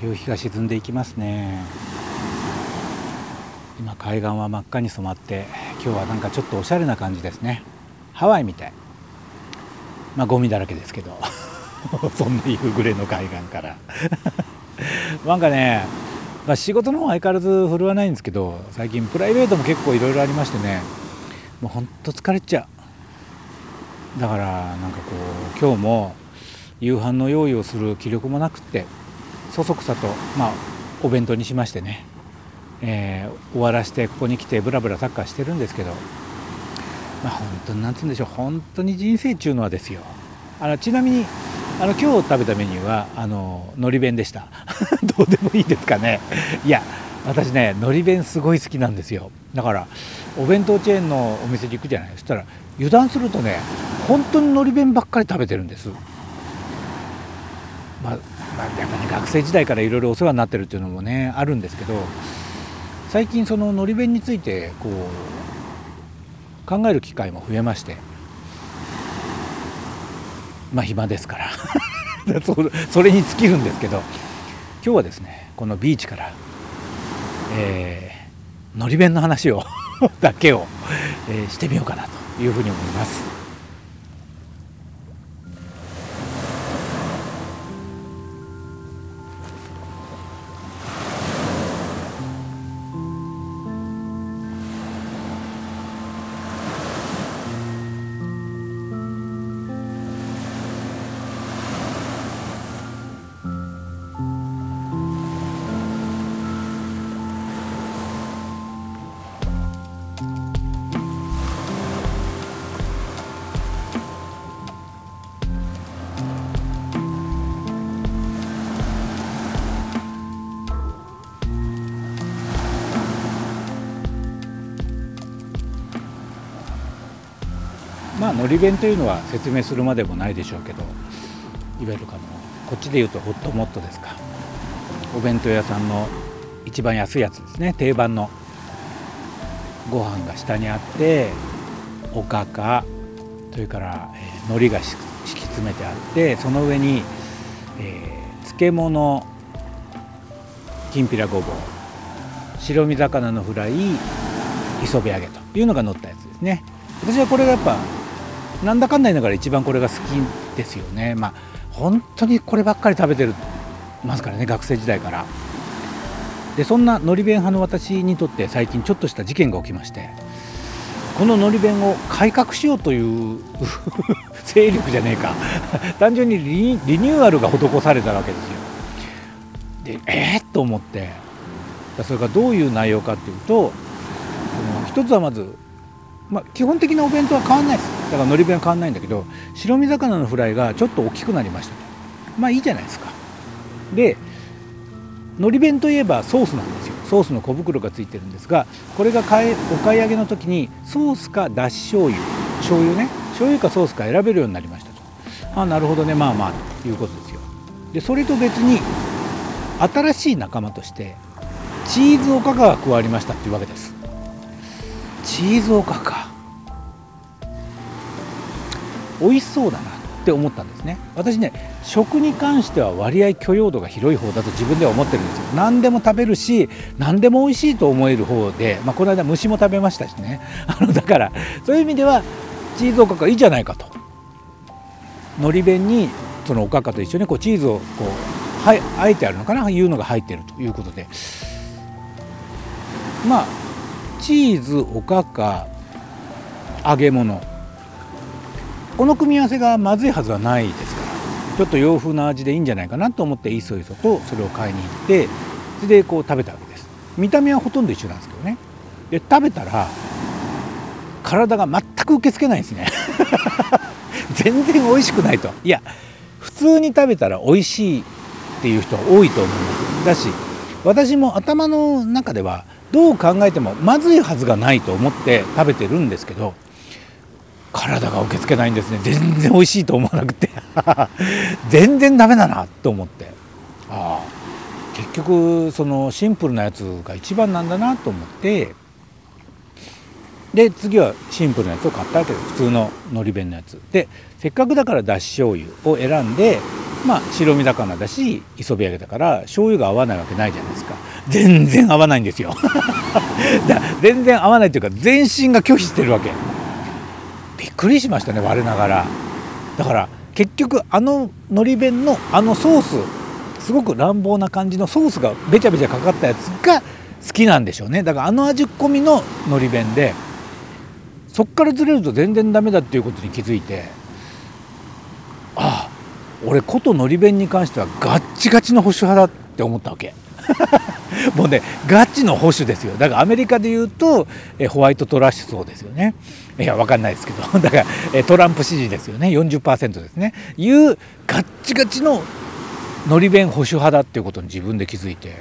夕日が沈んでいきますね。今海岸は真っ赤に染まって今日はなんかちょっとおしゃれな感じですね。ハワイみたい。まあゴミだらけですけど。そんな夕暮れの海岸から。なんかね、まあ、仕事の方は相変わらず振るわないんですけど最近プライベートも結構いろいろありましてね。もうほんと疲れちゃう。だからなんかこう今日も夕飯の用意をする気力もなくってそそくさとまあお弁当にしましてね、えー、終わらしてここに来てブラブラサッカーしてるんですけどまあ本当になんつうんでしょう本当に人生中のはですよ。あのちなみにあの今日食べたメニューはあの海苔弁でした。どうでもいいですかね。いや私ね海苔弁すごい好きなんですよ。だからお弁当チェーンのお店に行くじゃない。そしたら油断するとね本当に海苔弁ばっかり食べてるんです。まあ、まあ、やっぱね学生時代からいろいろお世話になってるっていうのもねあるんですけど最近そののり弁についてこう考える機会も増えましてまあ暇ですから それに尽きるんですけど今日はですねこのビーチからえー、のり弁の話を だけを、えー、してみようかなというふうに思います。まあのり弁というのは説明するまでもないでしょうけどいわゆるかのこっちでいうとホットモットですか。お弁当屋さんの一番安いやつですね。定番のご飯が下にあっておかかそれから、えー、海苔が敷き詰めてあってその上に、えー、漬物きんぴらごぼう白身魚のフライ磯辺揚げというのが乗ったやつですね。私はこれがやっぱなんだかんだ言いながら一番これが好きですよね。まあ本当にこればっかり食べてるますからね学生時代から。でそんなのり弁派の私にとって最近ちょっとした事件が起きましてこののり弁を改革しようという 勢力じゃねえか。単純にリニューアルが施されたわけですよ。でえー、っと思って。それがどういう内容かっていうと一つはまずまあ、基本的なお弁当は変わんないです。だからのり弁は変わんないんだけど白身魚のフライがちょっと大きくなりました。とまあいいじゃないですか。でのり弁といえばソースなんですよ。ソースの小袋がついてるんですがこれが買お買い上げの時にソースかだし醤油。醤油ね。醤油かソースか選べるようになりましたと。ああなるほどね。まあまあということですよ。でそれと別に新しい仲間としてチーズおかかが加わりましたっていうわけです。チーズおかか。美味しそうだなって思ったんですね。私ね食に関しては割合許容度が広い方だと自分では思ってるんですよ。何でも食べるし何でも美味しいと思える方で、まあ、この間虫も食べましたしね。あのだからそういう意味ではチーズおかかいいじゃないかと。のり弁にそのおかかと一緒にこうチーズをこうはいあえてあるのかな？いうのが入ってるということで。まあチーズおかか揚げ物。この組み合わせがまずいはずはないですからちょっと洋風な味でいいんじゃないかなと思っていそいそとそれを買いに行ってそれでこう食べたわけです。見た目はほとんど一緒なんですけどね。で食べたら体が全く受け付けないですね。全然美味しくないと。いや普通に食べたら美味しいっていう人は多いと思います。だし私も頭の中ではどう考えてもまずいはずがないと思って食べてるんですけど体が受け付けないんですね。全然美味しいと思わなくて。全然ダメだなと思って。ああ。結局そのシンプルなやつが一番なんだなと思って。で次はシンプルなやつを買ったわけです。普通ののり弁のやつ。でせっかくだからだし醤油を選んでまあ白身魚だし磯辺揚げだから醤油が合わないわけないじゃないですか。全然合わないんですよ。全然合わないというか全身が拒否してるわけ。びっくりしましたね我ながら。だから結局あののり弁のあのソースすごく乱暴な感じのソースがべちゃべちゃかかったやつが好きなんでしょうね。だからあの味込みののり弁でそっからずれると全然ダメだっていうことに気づいてああ俺ことのり弁に関してはガッチガチの保守派だって思ったわけ。もうねガチの保守ですよ。だからアメリカで言うとえホワイトトラッシュ層ですよね。いや分かんないですけど。だからえトランプ支持ですよね。40%ですね。いうガッチガチののり弁保守派だっていうことに自分で気づいて。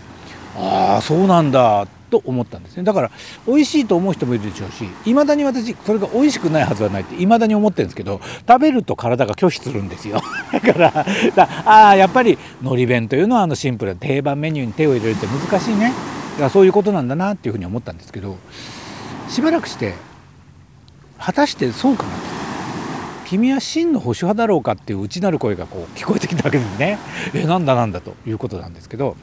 ああそうなんだ。っと思ったんですね。だから美味しいと思う人もいるでしょうしいまだに私それが美味しくないはずはないっていまだに思ってるんですけど食べると体が拒否するんですよ。だからああやっぱりのり弁というのはあのシンプルな定番メニューに手を入れるって難しいね。だからそういうことなんだなっていうふうに思ったんですけどしばらくして果たしてそうかなと。君は真の保守派だろうかっていう内なる声がこう聞こえてきたわけですね。えなんだなんだということなんですけど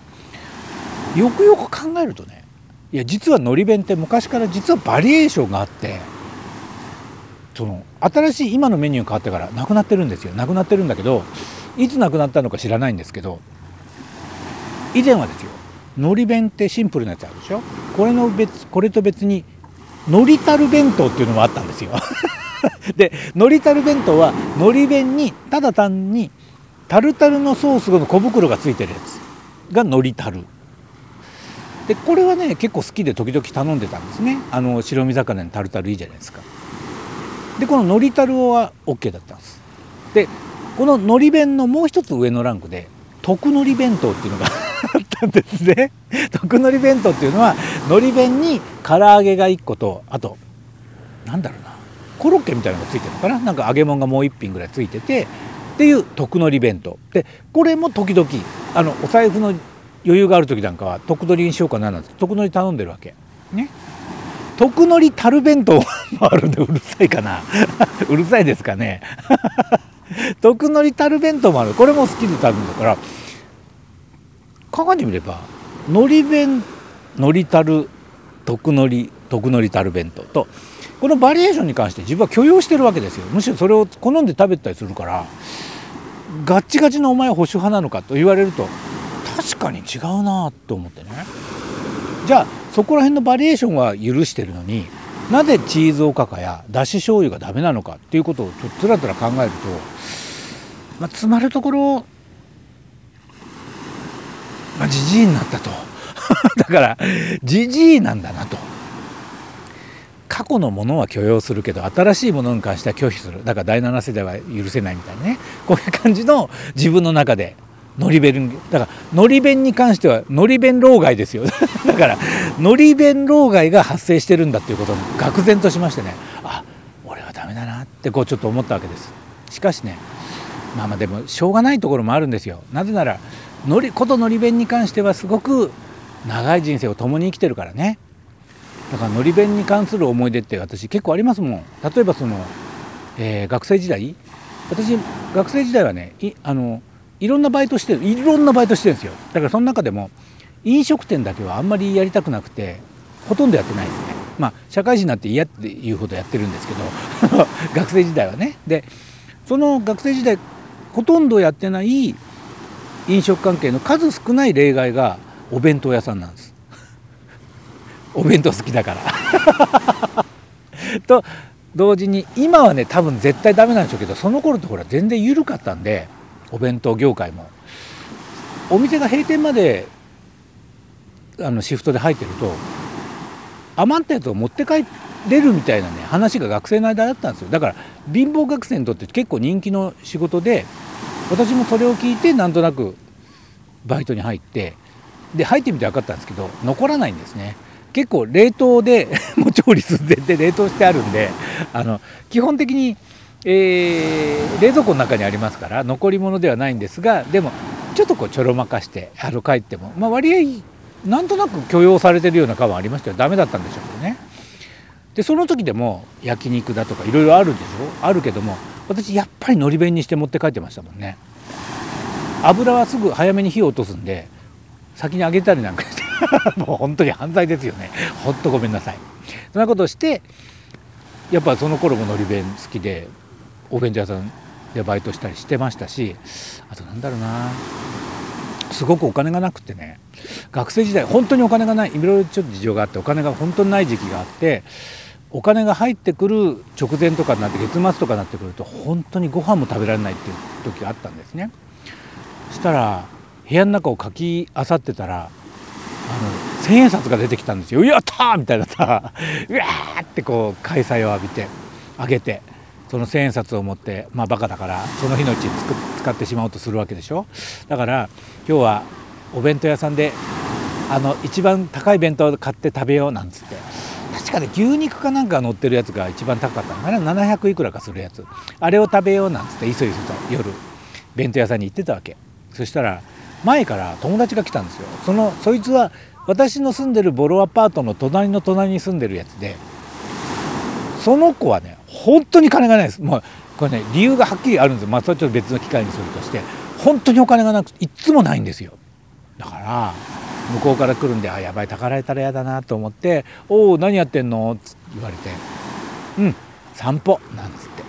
よくよく考えるとねいや実はのり弁って昔から実はバリエーションがあってその新しい今のメニュー変わってからなくなってるんですよ。なくなってるんだけどいつなくなったのか知らないんですけど以前はですよのり弁ってシンプルなやつあるでしょ？これの別これと別にのりたる弁当っていうのもあったんですよ。でのりたる弁当はのり弁にただ単にタルタルのソースの小袋がついてるやつがのりたる。でこれはね結構好きで時々頼んでたんですね。あの白身魚にタルタルいいじゃないですか。でこののりタルは OK だったんです。でこののり弁のもう一つ上のランクで特のり弁当っていうのが あったんですね。特のり弁当っていうのはのり弁に唐揚げが1個とあとなんだろうなコロッケみたいなのがついてるのかな。なんか揚げ物がもう1品ぐらいついててっていう特のり弁当。でこれも時々あのお財布の余裕がある時なんかは特取りにしようかななんて特取り頼んでるわけ。ね。特のりたる弁当もあるんでうるさいかな。うるさいですかね。特のりたる弁当もある。これも好きで頼んだから考えてみればのり弁のりたる特のり特のりたる弁当とこのバリエーションに関して自分は許容してるわけですよ。むしろそれを好んで食べたりするからガッチガチのお前保守派なのかと言われると確かに違うなと思ってね。じゃあそこら辺のバリエーションは許してるのになぜチーズおかかやだし醤油がダメなのかっていうことをちょっとつらつら考えると、まあ、つまるところまあじじいになったと。だからじじいなんだなと。過去のものは許容するけど新しいものに関しては拒否する。だから第7世代は許せないみたいなね。こういう感じの自分の中でのり弁だからのり弁に関してはのり弁老害ですよ。だからのり弁老害が発生してるんだっていうことを愕然としましてね。あ俺はダメだなってこうちょっと思ったわけです。しかしねまあまあでもしょうがないところもあるんですよ。なぜならのりことのり弁に関してはすごく長い人生を共に生きてるからね。だからのり弁に関する思い出って私結構ありますもん。例えばその、えー、学生時代。私学生時代はねあのいろんなバイトしてるいろんなバイトしてるんですよ。だからその中でも飲食店だけはあんまりやりたくなくてほとんどやってないですね。まあ社会人になって嫌っていうほどやってるんですけど 学生時代はね。でその学生時代ほとんどやってない飲食関係の数少ない例外がお弁当屋さんなんです。お弁当好きだから。と同時に今はね多分絶対ダメなんでしょうけどその頃ってほら全然緩かったんでお弁当業界も。お店が閉店まであのシフトで入ってると余ったやつを持って帰れるみたいなね話が学生の間だったんですよ。だから貧乏学生にとって結構人気の仕事で私もそれを聞いてなんとなくバイトに入ってで入ってみて分かったんですけど残らないんですね。結構冷凍で もう調理寸前で冷凍してあるんであの基本的にえー、冷蔵庫の中にありますから残り物ではないんですがでもちょっとこうちょろまかしてあの帰っても、まあ、割合なんとなく許容されてるような感はありましたよ。ダメだったんでしょうけどね。でその時でも焼肉だとかいろいろあるでしょ？あるけども私やっぱりのり弁にして持って帰ってましたもんね。油はすぐ早めに火を落とすんで先に揚げたりなんかして もう本当に犯罪ですよね。ほんとごめんなさい。そんなことをしてやっぱその頃ものり弁好きでお弁当屋さんでバイトしたりしてましたしあとなんだろうな。すごくお金がなくてね。学生時代本当にお金がない。いろいろちょっと事情があってお金が本当にない時期があってお金が入ってくる直前とかになって月末とかになってくると本当にご飯も食べられないっていう時があったんですね。そしたら部屋の中をかきあさってたらあの千円札が出てきたんですよ「やった!」みたいなさ。うわーってこう開催を浴びてあげて。その千円札を持ってまあバカだからその日のうちに使ってしまおうとするわけでしょ？だから今日はお弁当屋さんであの一番高い弁当を買って食べようなんつって。確かね牛肉かなんか乗ってるやつが一番高かった。のかな700いくらかするやつ。あれを食べようなんつって急いで夜弁当屋さんに行ってたわけ。そしたら前から友達が来たんですよ。そのそいつは私の住んでるボロアパートの隣の隣に住んでるやつでその子はね本当に金がないです。もうこれね理由がはっきりあるんですよ。まあそれちょっと別の機会にするとして。本当にお金がなくいっつもないんですよ。だから向こうから来るんで「あやばいたかられたら嫌だな」と思って「おお何やってんの?」って言われて「うん散歩」なんつって。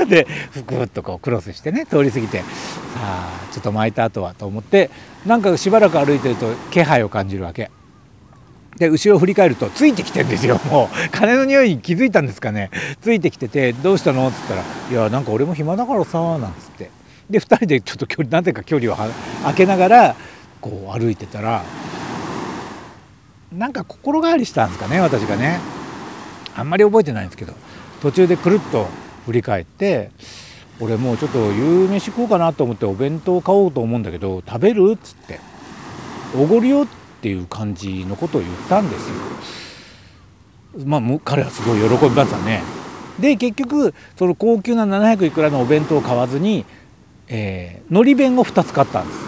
でふくっとこうクロスしてね通り過ぎてさあちょっと巻いた後はと思ってなんかしばらく歩いてると気配を感じるわけ。で後ろを振り返るとついてきてんですよ。もう金の匂いに気づいたんですかね。ついてきてて「どうしたの?」っつったら「いやなんか俺も暇だからさ」なんつって。で2人でちょっと距離なぜか距離を空けながらこう歩いてたらなんか心変わりしたんですかね私がね。あんまり覚えてないんですけど。途中でくるっと振り返って俺もうちょっと夕飯食おうかなと思ってお弁当買おうと思うんだけど食べる？っつって。おごるよ？ってっていう感じのことを言ったんですよ。まあ彼はすごい喜びましたね。で結局その高級な700いくらのお弁当を買わずに、えー、のり弁を2つ買ったんです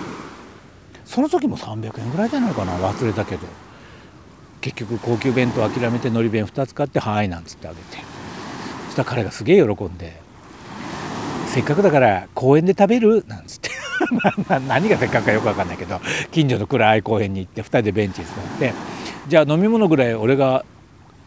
その時も300円ぐらいじゃないかな忘れたけど結局高級弁当諦めてのり弁2つ買って「はい」なんつってあげてそしたら彼がすげえ喜んで「せっかくだから公園で食べる?」なんつって。何がせっかくかよく分かんないけど近所の暗い公園に行って2人でベンチに座って「じゃあ飲み物ぐらい俺が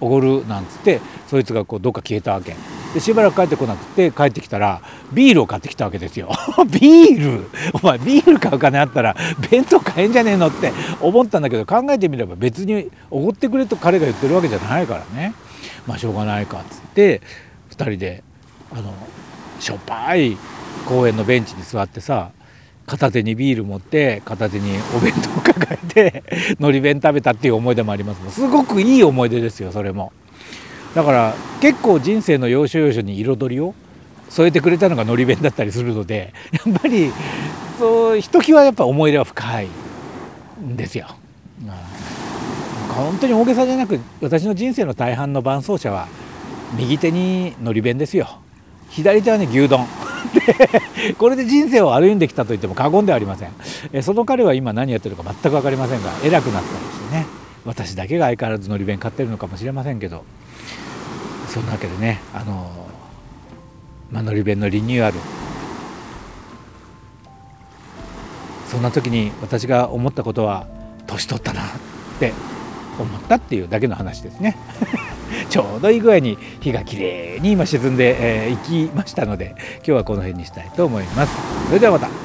おごる」なんつってそいつがこうどっか消えたわけ。でしばらく帰ってこなくて帰ってきたらビールを買ってきたわけですよ。ビール？お前ビール買う金あったら弁当買えんじゃねえのって思ったんだけど考えてみれば別におごってくれと彼が言ってるわけじゃないからね。まあしょうがないかっつって2人であのしょっぱい公園のベンチに座ってさ片手にビール持って片手にお弁当を抱えて のり弁食べたっていう思い出もありますすごくいい思い出ですよそれも。だから結構人生の要所要所に彩りを添えてくれたのがのり弁だったりするのでやっぱりそうひときわやっぱ思い入れは深いんですよ。本当に大げさじゃなく私の人生の大半の伴走者は右手にのり弁ですよ左手はね牛丼。これで人生を歩んできたと言っても過言ではありません。えその彼は今何やってるか全く分かりませんが偉くなったりしてね。私だけが相変わらずのり弁買ってるのかもしれませんけど。そんなわけでねあのま、のり弁のリニューアル。そんな時に私が思ったことは年取ったなって思ったっていうだけの話ですね。ちょうどいい具合に日がきれいに今沈んでい、えー、きましたので今日はこの辺にしたいと思います。それではまた。